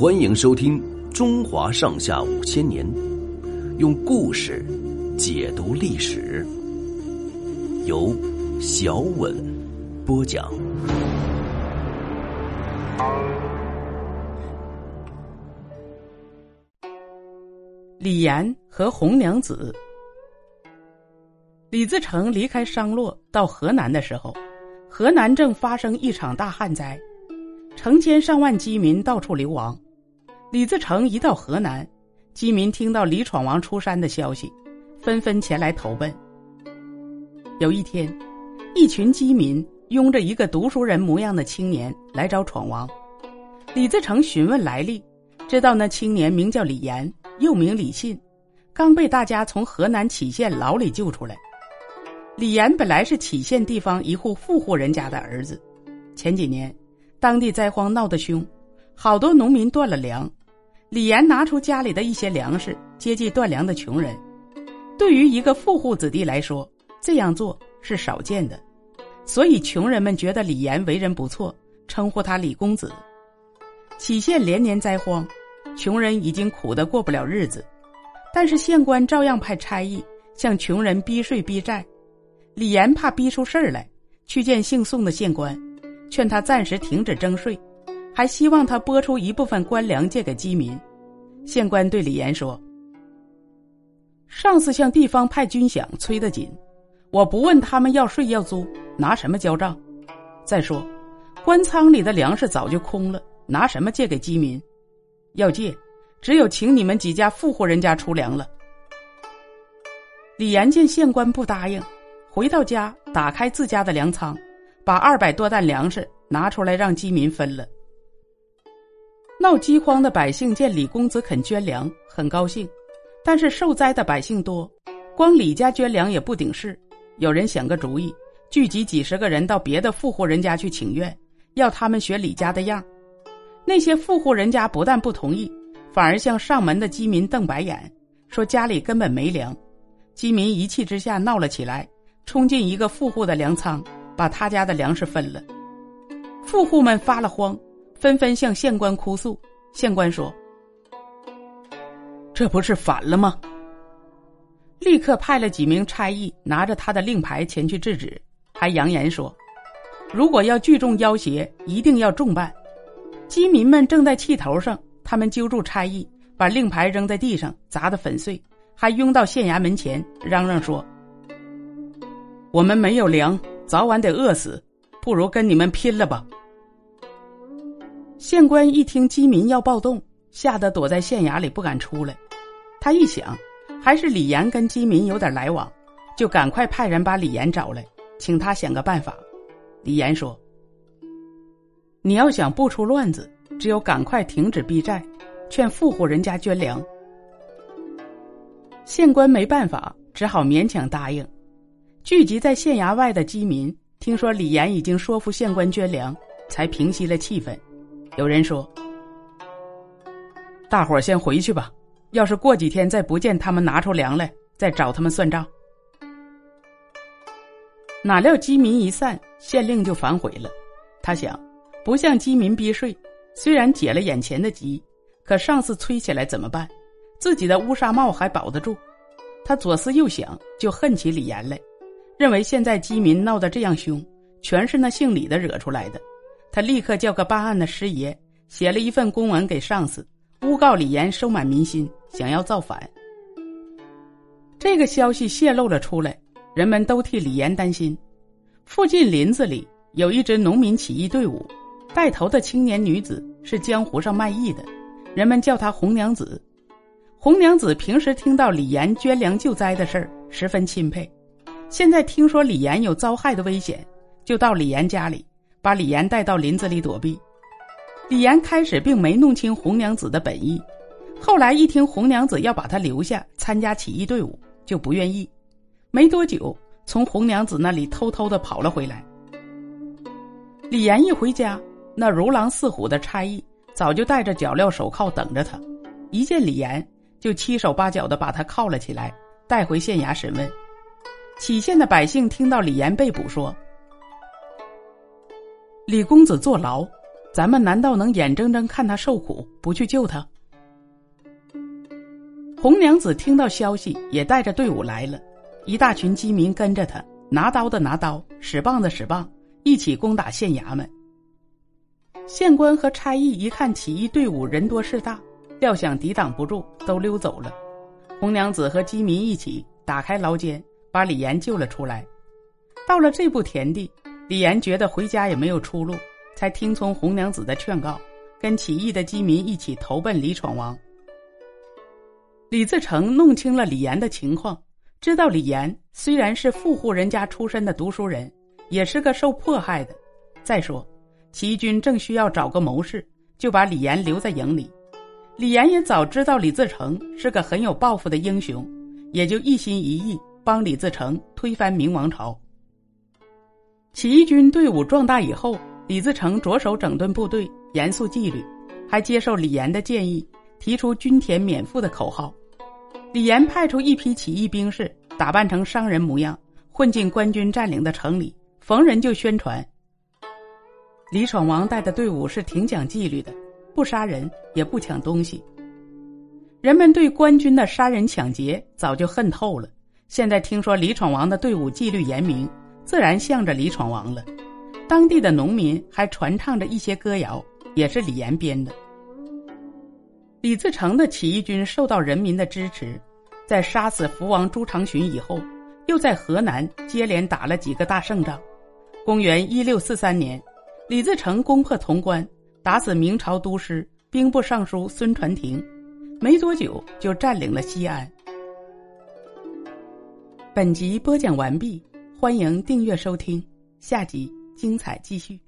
欢迎收听《中华上下五千年》，用故事解读历史，由小稳播讲。李岩和红娘子。李自成离开商洛到河南的时候，河南正发生一场大旱灾，成千上万饥民到处流亡。李自成一到河南，饥民听到李闯王出山的消息，纷纷前来投奔。有一天，一群饥民拥着一个读书人模样的青年来找闯王。李自成询问来历，知道那青年名叫李岩。又名李信，刚被大家从河南杞县牢里救出来。李岩本来是杞县地方一户富户人家的儿子，前几年当地灾荒闹得凶，好多农民断了粮。李岩拿出家里的一些粮食接济断粮的穷人。对于一个富户子弟来说，这样做是少见的，所以穷人们觉得李岩为人不错，称呼他李公子。杞县连年灾荒。穷人已经苦得过不了日子，但是县官照样派差役向穷人逼税逼债。李岩怕逼出事儿来，去见姓宋的县官，劝他暂时停止征税，还希望他拨出一部分官粮借给饥民。县官对李岩说：“上次向地方派军饷催得紧，我不问他们要税要租，拿什么交账？再说，官仓里的粮食早就空了，拿什么借给饥民？”要借，只有请你们几家富户人家出粮了。李岩见县官不答应，回到家打开自家的粮仓，把二百多担粮食拿出来让饥民分了。闹饥荒的百姓见李公子肯捐粮，很高兴，但是受灾的百姓多，光李家捐粮也不顶事。有人想个主意，聚集几十个人到别的富户人家去请愿，要他们学李家的样。那些富户人家不但不同意，反而向上门的饥民瞪白眼，说家里根本没粮。饥民一气之下闹了起来，冲进一个富户的粮仓，把他家的粮食分了。富户们发了慌，纷纷向县官哭诉。县官说：“这不是反了吗？”立刻派了几名差役，拿着他的令牌前去制止，还扬言说：“如果要聚众要挟，一定要重办。”饥民们正在气头上，他们揪住差役，把令牌扔在地上，砸得粉碎，还拥到县衙门前，嚷嚷说：“我们没有粮，早晚得饿死，不如跟你们拼了吧！”县官一听饥民要暴动，吓得躲在县衙里不敢出来。他一想，还是李岩跟饥民有点来往，就赶快派人把李岩找来，请他想个办法。李岩说。你要想不出乱子，只有赶快停止逼债，劝富户人家捐粮。县官没办法，只好勉强答应。聚集在县衙外的饥民听说李岩已经说服县官捐粮，才平息了气氛。有人说：“大伙儿先回去吧，要是过几天再不见他们拿出粮来，再找他们算账。”哪料饥民一散，县令就反悔了。他想。不向饥民逼税，虽然解了眼前的急，可上次催起来怎么办？自己的乌纱帽还保得住？他左思右想，就恨起李岩来，认为现在饥民闹得这样凶，全是那姓李的惹出来的。他立刻叫个办案的师爷，写了一份公文给上司，诬告李岩收买民心，想要造反。这个消息泄露了出来，人们都替李岩担心。附近林子里有一支农民起义队伍。带头的青年女子是江湖上卖艺的，人们叫她红娘子。红娘子平时听到李岩捐粮救灾的事儿，十分钦佩。现在听说李岩有遭害的危险，就到李岩家里，把李岩带到林子里躲避。李岩开始并没弄清红娘子的本意，后来一听红娘子要把他留下参加起义队伍，就不愿意。没多久，从红娘子那里偷偷的跑了回来。李岩一回家。那如狼似虎的差役早就带着脚镣手铐等着他，一见李岩就七手八脚的把他铐了起来，带回县衙审问。杞县的百姓听到李岩被捕，说：“李公子坐牢，咱们难道能眼睁睁看他受苦，不去救他？红娘子听到消息，也带着队伍来了，一大群饥民跟着他，拿刀的拿刀，使棒的使棒，一起攻打县衙门。县官和差役一看起义队伍人多势大，料想抵挡不住，都溜走了。红娘子和饥民一起打开牢监，把李岩救了出来。到了这步田地，李岩觉得回家也没有出路，才听从红娘子的劝告，跟起义的饥民一起投奔李闯王。李自成弄清了李岩的情况，知道李岩虽然是富户人家出身的读书人，也是个受迫害的。再说，起义军正需要找个谋士，就把李岩留在营里。李岩也早知道李自成是个很有抱负的英雄，也就一心一意帮李自成推翻明王朝。起义军队伍壮大以后，李自成着手整顿部队，严肃纪律，还接受李岩的建议，提出均田免赋的口号。李岩派出一批起义兵士，打扮成商人模样，混进官军占领的城里，逢人就宣传。李闯王带的队伍是挺讲纪律的，不杀人也不抢东西。人们对官军的杀人抢劫早就恨透了，现在听说李闯王的队伍纪律严明，自然向着李闯王了。当地的农民还传唱着一些歌谣，也是李岩编的。李自成的起义军受到人民的支持，在杀死福王朱长洵以后，又在河南接连打了几个大胜仗。公元一六四三年，李自成攻破潼关，打死明朝都师兵部尚书孙传庭，没多久就占领了西安。本集播讲完毕，欢迎订阅收听，下集精彩继续。